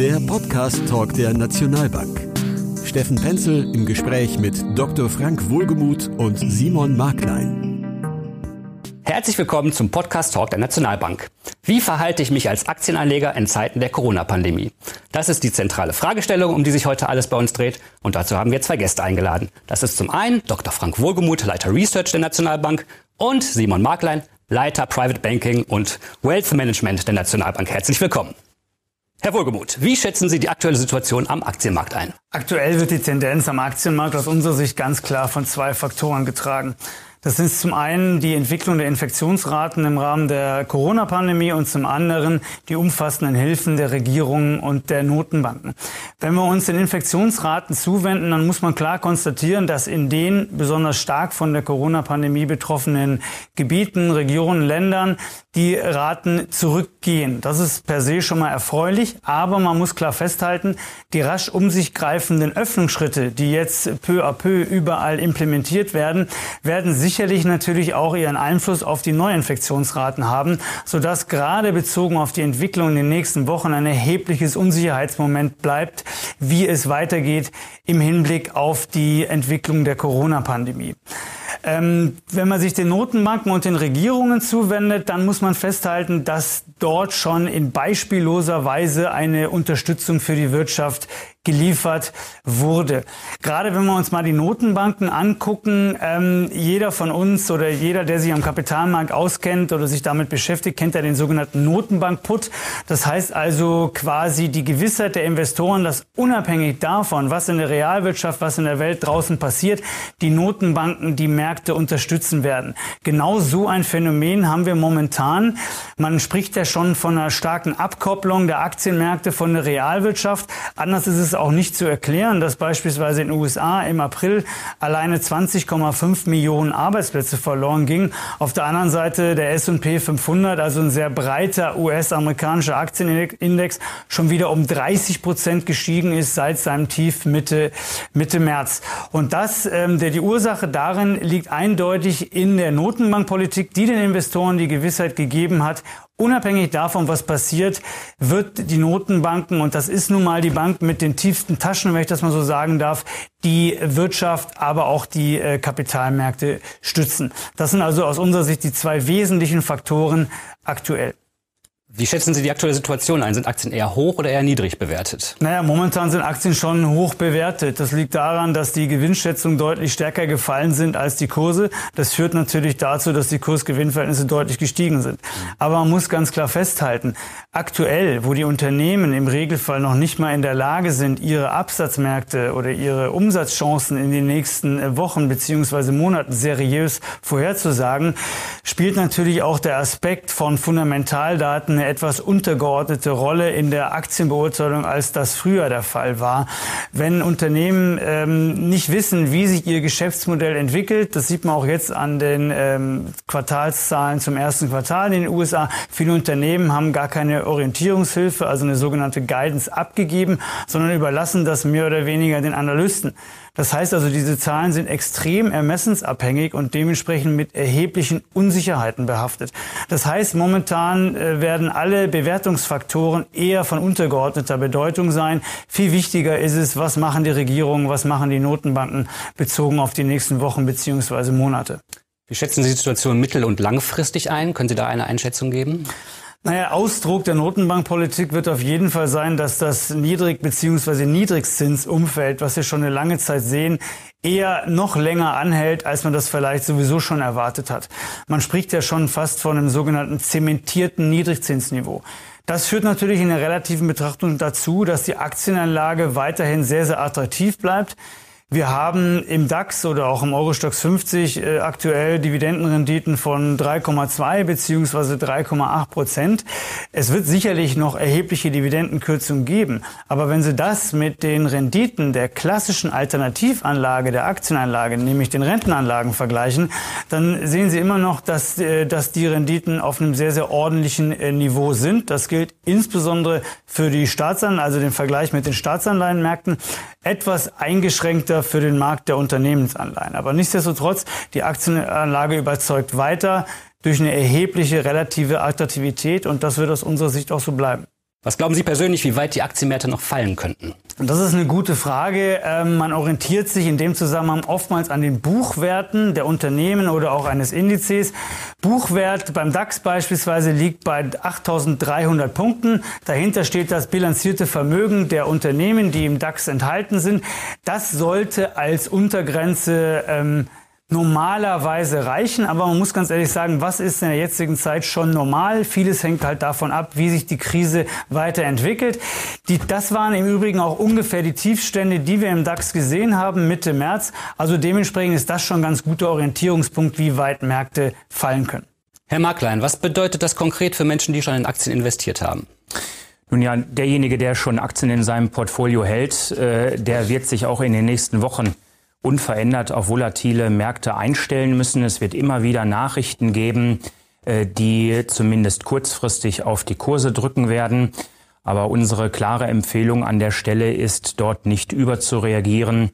Der Podcast-Talk der Nationalbank. Steffen Penzel im Gespräch mit Dr. Frank Wohlgemuth und Simon Marklein. Herzlich willkommen zum Podcast-Talk der Nationalbank. Wie verhalte ich mich als Aktienanleger in Zeiten der Corona-Pandemie? Das ist die zentrale Fragestellung, um die sich heute alles bei uns dreht. Und dazu haben wir zwei Gäste eingeladen. Das ist zum einen Dr. Frank Wohlgemuth, Leiter Research der Nationalbank und Simon Marklein, Leiter Private Banking und Wealth Management der Nationalbank. Herzlich willkommen. Herr Wohlgemuth, wie schätzen Sie die aktuelle Situation am Aktienmarkt ein? Aktuell wird die Tendenz am Aktienmarkt aus unserer Sicht ganz klar von zwei Faktoren getragen. Das sind zum einen die Entwicklung der Infektionsraten im Rahmen der Corona-Pandemie und zum anderen die umfassenden Hilfen der Regierungen und der Notenbanken. Wenn wir uns den Infektionsraten zuwenden, dann muss man klar konstatieren, dass in den besonders stark von der Corona-Pandemie betroffenen Gebieten, Regionen, Ländern die Raten zurückgehen. Das ist per se schon mal erfreulich, aber man muss klar festhalten, die rasch um sich greifenden Öffnungsschritte, die jetzt peu à peu überall implementiert werden, werden sicherlich natürlich auch ihren Einfluss auf die Neuinfektionsraten haben, sodass gerade bezogen auf die Entwicklung in den nächsten Wochen ein erhebliches Unsicherheitsmoment bleibt, wie es weitergeht im Hinblick auf die Entwicklung der Corona-Pandemie. Ähm, wenn man sich den Notenbanken und den Regierungen zuwendet, dann muss man festhalten, dass dort schon in beispielloser Weise eine Unterstützung für die Wirtschaft geliefert wurde. Gerade wenn wir uns mal die Notenbanken angucken, ähm, jeder von uns oder jeder, der sich am Kapitalmarkt auskennt oder sich damit beschäftigt, kennt ja den sogenannten Notenbank-Put. Das heißt also quasi die Gewissheit der Investoren, dass unabhängig davon, was in der Realwirtschaft, was in der Welt draußen passiert, die Notenbanken die Märkte unterstützen werden. Genau so ein Phänomen haben wir momentan. Man spricht ja schon von einer starken Abkopplung der Aktienmärkte von der Realwirtschaft. Anders ist es auch nicht zu erklären, dass beispielsweise in den USA im April alleine 20,5 Millionen Arbeitsplätze verloren gingen. Auf der anderen Seite der S&P 500, also ein sehr breiter US-amerikanischer Aktienindex, schon wieder um 30 Prozent gestiegen ist seit seinem Tief Mitte, Mitte März. Und das, ähm, der, die Ursache darin liegt eindeutig in der Notenbankpolitik, die den Investoren die Gewissheit gegeben hat, Unabhängig davon, was passiert, wird die Notenbanken, und das ist nun mal die Bank mit den tiefsten Taschen, wenn ich das mal so sagen darf, die Wirtschaft, aber auch die äh, Kapitalmärkte stützen. Das sind also aus unserer Sicht die zwei wesentlichen Faktoren aktuell. Wie schätzen Sie die aktuelle Situation ein? Sind Aktien eher hoch oder eher niedrig bewertet? Naja, momentan sind Aktien schon hoch bewertet. Das liegt daran, dass die Gewinnschätzungen deutlich stärker gefallen sind als die Kurse. Das führt natürlich dazu, dass die Kursgewinnverhältnisse deutlich gestiegen sind. Aber man muss ganz klar festhalten, aktuell, wo die Unternehmen im Regelfall noch nicht mal in der Lage sind, ihre Absatzmärkte oder ihre Umsatzchancen in den nächsten Wochen beziehungsweise Monaten seriös vorherzusagen, spielt natürlich auch der Aspekt von Fundamentaldaten eine etwas untergeordnete Rolle in der Aktienbeurteilung, als das früher der Fall war. Wenn Unternehmen ähm, nicht wissen, wie sich ihr Geschäftsmodell entwickelt, das sieht man auch jetzt an den ähm, Quartalszahlen zum ersten Quartal in den USA. Viele Unternehmen haben gar keine Orientierungshilfe, also eine sogenannte Guidance abgegeben, sondern überlassen das mehr oder weniger den Analysten. Das heißt also, diese Zahlen sind extrem ermessensabhängig und dementsprechend mit erheblichen Unsicherheiten behaftet. Das heißt, momentan äh, werden alle Bewertungsfaktoren eher von untergeordneter Bedeutung sein. Viel wichtiger ist es, was machen die Regierungen, was machen die Notenbanken bezogen auf die nächsten Wochen beziehungsweise Monate. Wie schätzen Sie die Situation mittel- und langfristig ein? Können Sie da eine Einschätzung geben? Naja, Ausdruck der Notenbankpolitik wird auf jeden Fall sein, dass das Niedrig- bzw. Niedrigzinsumfeld, was wir schon eine lange Zeit sehen, eher noch länger anhält, als man das vielleicht sowieso schon erwartet hat. Man spricht ja schon fast von einem sogenannten zementierten Niedrigzinsniveau. Das führt natürlich in der relativen Betrachtung dazu, dass die Aktienanlage weiterhin sehr, sehr attraktiv bleibt. Wir haben im DAX oder auch im Eurostox 50 äh, aktuell Dividendenrenditen von 3,2 beziehungsweise 3,8 Prozent. Es wird sicherlich noch erhebliche Dividendenkürzungen geben. Aber wenn Sie das mit den Renditen der klassischen Alternativanlage, der Aktienanlage, nämlich den Rentenanlagen vergleichen, dann sehen Sie immer noch, dass, äh, dass die Renditen auf einem sehr, sehr ordentlichen äh, Niveau sind. Das gilt insbesondere für die Staatsanleihen, also den Vergleich mit den Staatsanleihenmärkten, etwas eingeschränkter für den Markt der Unternehmensanleihen. Aber nichtsdestotrotz, die Aktienanlage überzeugt weiter durch eine erhebliche relative Attraktivität und das wird aus unserer Sicht auch so bleiben. Was glauben Sie persönlich, wie weit die Aktienmärkte noch fallen könnten? Das ist eine gute Frage. Ähm, man orientiert sich in dem Zusammenhang oftmals an den Buchwerten der Unternehmen oder auch eines Indizes. Buchwert beim DAX beispielsweise liegt bei 8.300 Punkten. Dahinter steht das bilanzierte Vermögen der Unternehmen, die im DAX enthalten sind. Das sollte als Untergrenze ähm, normalerweise reichen. Aber man muss ganz ehrlich sagen, was ist in der jetzigen Zeit schon normal? Vieles hängt halt davon ab, wie sich die Krise weiterentwickelt. Die, das waren im Übrigen auch ungefähr die Tiefstände, die wir im DAX gesehen haben Mitte März. Also dementsprechend ist das schon ein ganz guter Orientierungspunkt, wie weit Märkte fallen können. Herr Marklein, was bedeutet das konkret für Menschen, die schon in Aktien investiert haben? Nun ja, derjenige, der schon Aktien in seinem Portfolio hält, äh, der wird sich auch in den nächsten Wochen unverändert auf volatile Märkte einstellen müssen. Es wird immer wieder Nachrichten geben, äh, die zumindest kurzfristig auf die Kurse drücken werden. Aber unsere klare Empfehlung an der Stelle ist, dort nicht überzureagieren,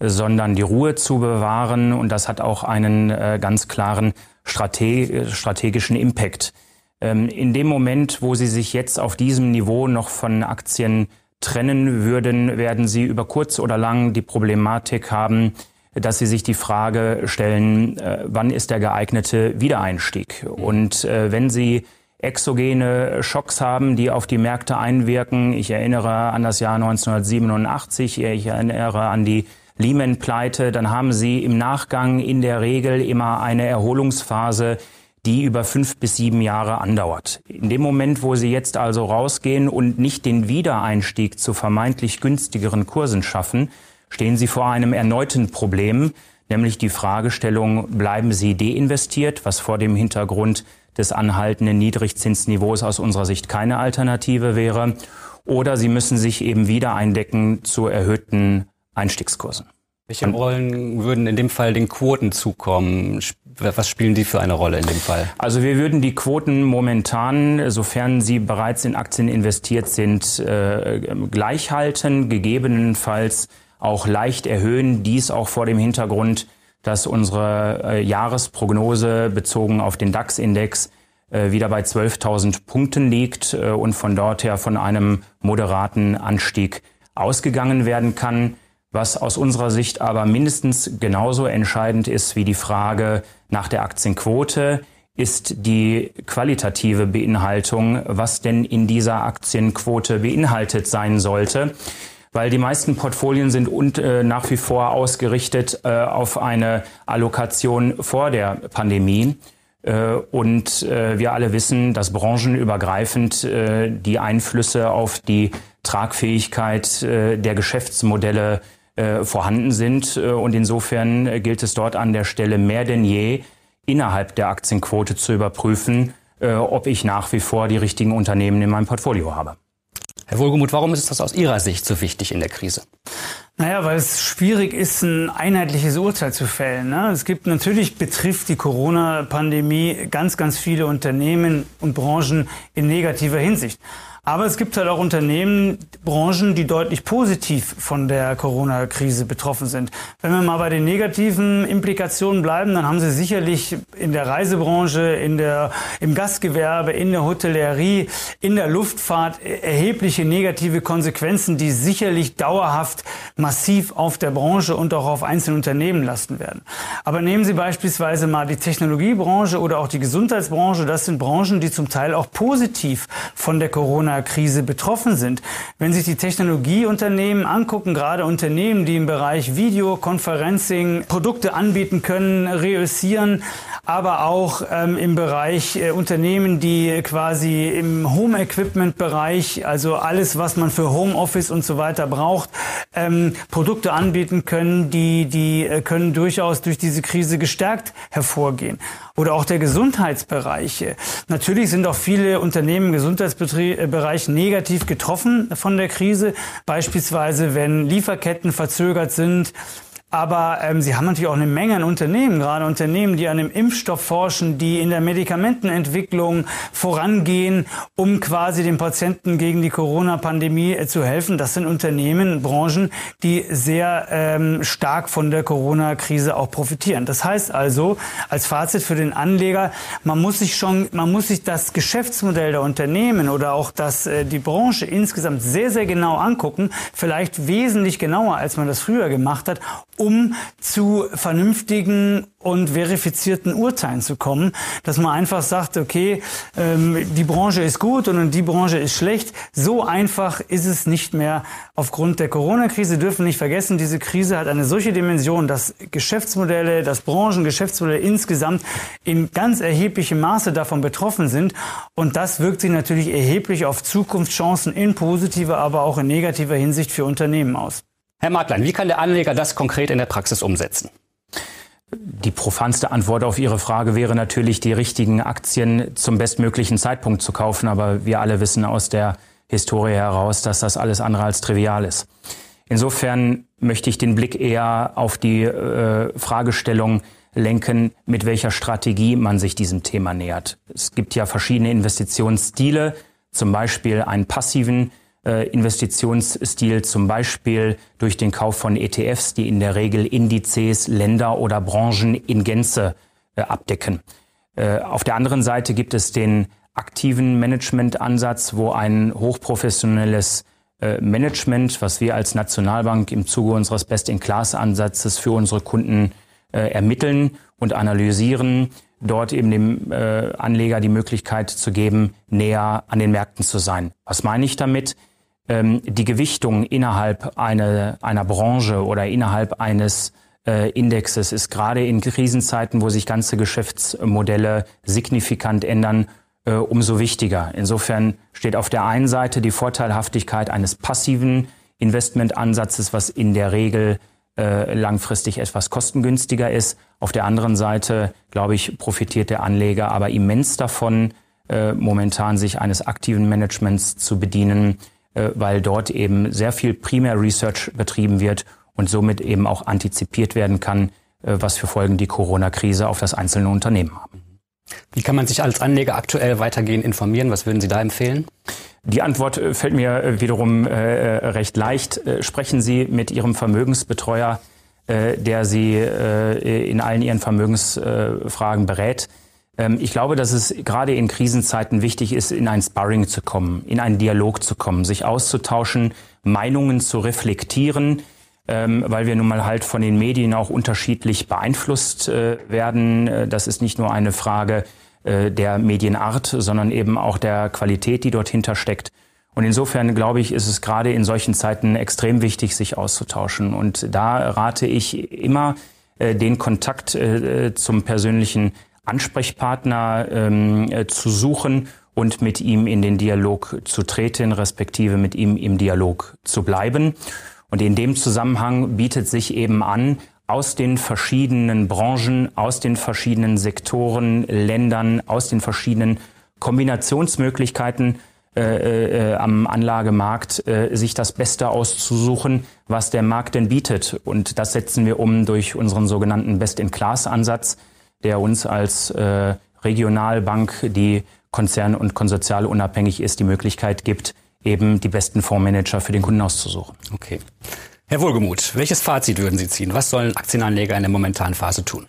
sondern die Ruhe zu bewahren. Und das hat auch einen äh, ganz klaren strategischen Impact. Ähm, in dem Moment, wo Sie sich jetzt auf diesem Niveau noch von Aktien trennen würden, werden Sie über kurz oder lang die Problematik haben, dass Sie sich die Frage stellen, äh, wann ist der geeignete Wiedereinstieg? Und äh, wenn Sie exogene Schocks haben, die auf die Märkte einwirken, ich erinnere an das Jahr 1987, ich erinnere an die Lehman-Pleite, dann haben Sie im Nachgang in der Regel immer eine Erholungsphase, die über fünf bis sieben Jahre andauert. In dem Moment, wo Sie jetzt also rausgehen und nicht den Wiedereinstieg zu vermeintlich günstigeren Kursen schaffen, stehen Sie vor einem erneuten Problem, nämlich die Fragestellung, bleiben Sie deinvestiert, was vor dem Hintergrund des anhaltenden Niedrigzinsniveaus aus unserer Sicht keine Alternative wäre, oder Sie müssen sich eben wieder eindecken zu erhöhten Einstiegskursen. Welche Rollen würden in dem Fall den Quoten zukommen? Was spielen die für eine Rolle in dem Fall? Also wir würden die Quoten momentan, sofern sie bereits in Aktien investiert sind, äh, gleich halten, gegebenenfalls auch leicht erhöhen. Dies auch vor dem Hintergrund, dass unsere äh, Jahresprognose bezogen auf den DAX-Index äh, wieder bei 12.000 Punkten liegt äh, und von dort her von einem moderaten Anstieg ausgegangen werden kann. Was aus unserer Sicht aber mindestens genauso entscheidend ist wie die Frage nach der Aktienquote, ist die qualitative Beinhaltung, was denn in dieser Aktienquote beinhaltet sein sollte. Weil die meisten Portfolien sind und, äh, nach wie vor ausgerichtet äh, auf eine Allokation vor der Pandemie. Äh, und äh, wir alle wissen, dass branchenübergreifend äh, die Einflüsse auf die Tragfähigkeit äh, der Geschäftsmodelle vorhanden sind. Äh, und insofern äh, gilt es dort an der Stelle mehr denn je, innerhalb der Aktienquote zu überprüfen, äh, ob ich nach wie vor die richtigen Unternehmen in meinem Portfolio habe. Herr Wohlgemuth, warum ist das aus Ihrer Sicht so wichtig in der Krise? Naja, weil es schwierig ist, ein einheitliches Urteil zu fällen. Ne? Es gibt natürlich, betrifft die Corona-Pandemie ganz, ganz viele Unternehmen und Branchen in negativer Hinsicht. Aber es gibt halt auch Unternehmen, Branchen, die deutlich positiv von der Corona-Krise betroffen sind. Wenn wir mal bei den negativen Implikationen bleiben, dann haben sie sicherlich in der Reisebranche, in der, im Gastgewerbe, in der Hotellerie, in der Luftfahrt erhebliche negative Konsequenzen, die sicherlich dauerhaft massiv auf der Branche und auch auf einzelne Unternehmen lasten werden. Aber nehmen Sie beispielsweise mal die Technologiebranche oder auch die Gesundheitsbranche. Das sind Branchen, die zum Teil auch positiv von der Corona Corona-Krise betroffen sind. Wenn sich die Technologieunternehmen angucken, gerade Unternehmen, die im Bereich Videoconferencing Produkte anbieten können, reüssieren, aber auch ähm, im Bereich äh, Unternehmen, die quasi im Home-Equipment-Bereich, also alles, was man für Homeoffice und so weiter braucht, ähm, Produkte anbieten können, die, die äh, können durchaus durch diese Krise gestärkt hervorgehen. Oder auch der Gesundheitsbereich. Natürlich sind auch viele Unternehmen im Gesundheitsbereich negativ getroffen von der Krise. Beispielsweise, wenn Lieferketten verzögert sind, Aber ähm, sie haben natürlich auch eine Menge an Unternehmen, gerade Unternehmen, die an dem Impfstoff forschen, die in der Medikamentenentwicklung vorangehen, um quasi den Patienten gegen die Corona-Pandemie äh, zu helfen. Das sind Unternehmen, Branchen, die sehr ähm, stark von der Corona-Krise auch profitieren. Das heißt also, als Fazit für den Anleger, man muss sich schon, man muss sich das Geschäftsmodell der Unternehmen oder auch das, äh, die Branche insgesamt sehr, sehr genau angucken. Vielleicht wesentlich genauer, als man das früher gemacht hat, um zu vernünftigen und verifizierten Urteilen zu kommen, dass man einfach sagt, okay, ähm, die Branche ist gut und die Branche ist schlecht. So einfach ist es nicht mehr aufgrund der Corona-Krise. Dürfen nicht vergessen, diese Krise hat eine solche Dimension, dass Geschäftsmodelle, dass Branchen, Geschäftsmodelle insgesamt in ganz erheblichem Maße davon betroffen sind. Und das wirkt sich natürlich erheblich auf Zukunftschancen in positiver, aber auch in negativer Hinsicht für Unternehmen aus. Herr Marklein, wie kann der Anleger das konkret in der Praxis umsetzen? Die profanste Antwort auf Ihre Frage wäre natürlich, die richtigen Aktien zum bestmöglichen Zeitpunkt zu kaufen. Aber wir alle wissen aus der Historie heraus, dass das alles andere als trivial ist. Insofern möchte ich den Blick eher auf die äh, Fragestellung lenken, mit welcher Strategie man sich diesem Thema nähert. Es gibt ja verschiedene Investitionsstile, zum Beispiel einen passiven Investitionsstil, zum Beispiel durch den Kauf von ETFs, die in der Regel Indizes, Länder oder Branchen in Gänze äh, abdecken. Äh, auf der anderen Seite gibt es den aktiven Managementansatz, wo ein hochprofessionelles äh, Management, was wir als Nationalbank im Zuge unseres Best-in-Class-Ansatzes für unsere Kunden äh, ermitteln und analysieren, dort eben dem äh, Anleger die Möglichkeit zu geben, näher an den Märkten zu sein. Was meine ich damit? Ähm, die Gewichtung innerhalb eine, einer Branche oder innerhalb eines äh, Indexes ist gerade in Krisenzeiten, wo sich ganze Geschäftsmodelle signifikant ändern, äh, umso wichtiger. Insofern steht auf der einen Seite die Vorteilhaftigkeit eines passiven Investmentansatzes, was in der Regel äh, langfristig etwas kostengünstiger ist. Auf der anderen Seite, glaube ich, profitiert der Anleger aber immens davon, äh, momentan sich eines aktiven Managements zu bedienen, weil dort eben sehr viel Primär Research betrieben wird und somit eben auch antizipiert werden kann, äh, was für Folgen die Corona-Krise auf das einzelne Unternehmen haben. Wie kann man sich als Anleger aktuell weitergehend informieren? Was würden Sie da empfehlen? Die Antwort äh, fällt mir wiederum recht leicht. Sprechen Sie mit Ihrem Vermögensbetreuer, der Sie in allen Ihren Vermögensfragen berät. Ähm, ich glaube, dass es gerade in Krisenzeiten wichtig ist, in ein Sparring zu kommen, in einen Dialog zu kommen, sich auszutauschen, Meinungen zu reflektieren, ähm, weil wir nun mal halt von den Medien auch unterschiedlich beeinflusst äh, werden. Äh, das ist nicht nur eine Frage äh, der Medienart, sondern eben auch der Qualität, die dort hintersteckt. Und insofern glaube ich, ist es gerade in solchen Zeiten extrem wichtig, sich auszutauschen. Und da rate ich immer den Kontakt zum persönlichen Ansprechpartner ähm, äh, zu suchen und mit ihm in den Dialog zu treten, respektive mit ihm im Dialog zu bleiben. Und in dem Zusammenhang bietet sich eben an, aus den verschiedenen Branchen, aus den verschiedenen Sektoren, Ländern, aus den verschiedenen Kombinationsmöglichkeiten äh, äh, am Anlagemarkt äh, sich das Beste auszusuchen, was der Markt denn bietet. Und das setzen wir um durch unseren sogenannten Best-in-Class-Ansatz, der uns als äh, Regionalbank, die konzern- und konsortial unabhängig ist, die Möglichkeit gibt, eben die besten Fondsmanager für den Kunden auszusuchen. Okay. Herr Wohlgemuth, welches Fazit würden Sie ziehen? Was sollen Aktienanleger in der momentanen Phase tun?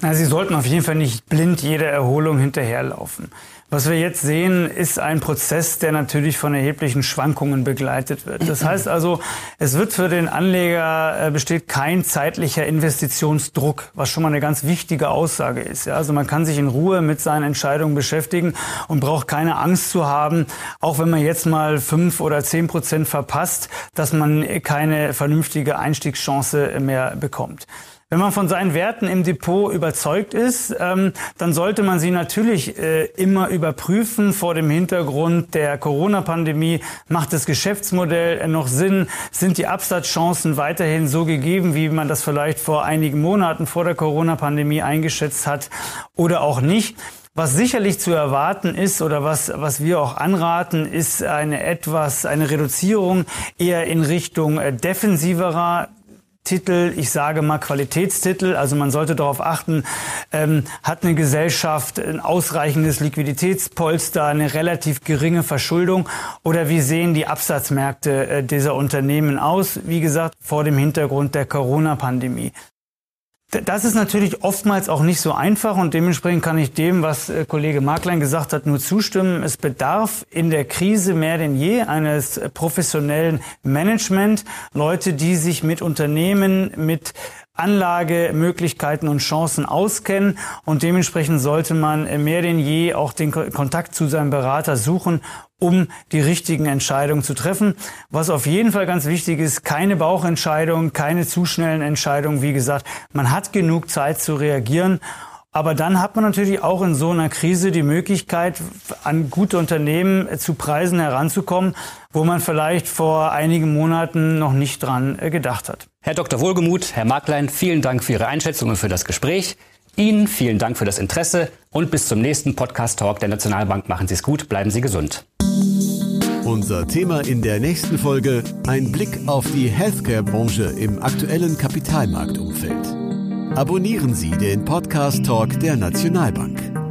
Na, Sie sollten auf jeden Fall nicht blind jeder Erholung hinterherlaufen. Was wir jetzt sehen, ist ein Prozess, der natürlich von erheblichen Schwankungen begleitet wird. Das heißt also, es wird für den Anleger äh, besteht kein zeitlicher Investitionsdruck, was schon mal eine ganz wichtige Aussage ist. Ja, also man kann sich in Ruhe mit seinen Entscheidungen beschäftigen und braucht keine Angst zu haben, auch wenn man jetzt mal fünf oder zehn Prozent verpasst, dass man keine vernünftige Einstiegschance mehr bekommt. Wenn man von seinen Werten im Depot überzeugt ist, ähm, dann sollte man sie natürlich äh, immer überprüfen vor dem Hintergrund der Corona-Pandemie. Macht das Geschäftsmodell noch Sinn? Sind die Absatzchancen weiterhin so gegeben, wie man das vielleicht vor einigen Monaten vor der Corona-Pandemie eingeschätzt hat oder auch nicht? Was sicherlich zu erwarten ist oder was, was wir auch anraten, ist eine etwas, eine Reduzierung eher in Richtung äh, defensiverer Titel, ich sage mal Qualitätstitel. Also man sollte darauf achten, ähm, hat eine Gesellschaft ein ausreichendes Liquiditätspolster, eine relativ geringe Verschuldung oder wie sehen die Absatzmärkte äh, dieser Unternehmen aus? Wie gesagt, vor dem Hintergrund der Corona-Pandemie. Das ist natürlich oftmals auch nicht so einfach und dementsprechend kann ich dem, was äh, Kollege Marklein gesagt hat, nur zustimmen. Es bedarf in der Krise mehr denn je eines professionellen Management. Leute, die sich mit Unternehmen, mit Anlagemöglichkeiten und Chancen auskennen und dementsprechend sollte man mehr denn je auch den Kontakt zu seinem Berater suchen, um die richtigen Entscheidungen zu treffen. Was auf jeden Fall ganz wichtig ist, keine Bauchentscheidungen, keine zu schnellen Entscheidungen. Wie gesagt, man hat genug Zeit zu reagieren aber dann hat man natürlich auch in so einer Krise die Möglichkeit, an gute Unternehmen zu Preisen heranzukommen, wo man vielleicht vor einigen Monaten noch nicht dran äh, gedacht hat. Herr Dr. Wohlgemuth, Herr Marklein, vielen Dank für Ihre Einschätzung und für das Gespräch. Ihnen vielen Dank für das Interesse und bis zum nächsten Podcast Talk der Nationalbank. Machen Sie es gut, bleiben Sie gesund. Unser Thema in der nächsten Folge: ein Blick auf die Healthcare-Branche im aktuellen Kapitalmarktumfeld. Abonnieren Sie den Podcast Talk der Nationalbank.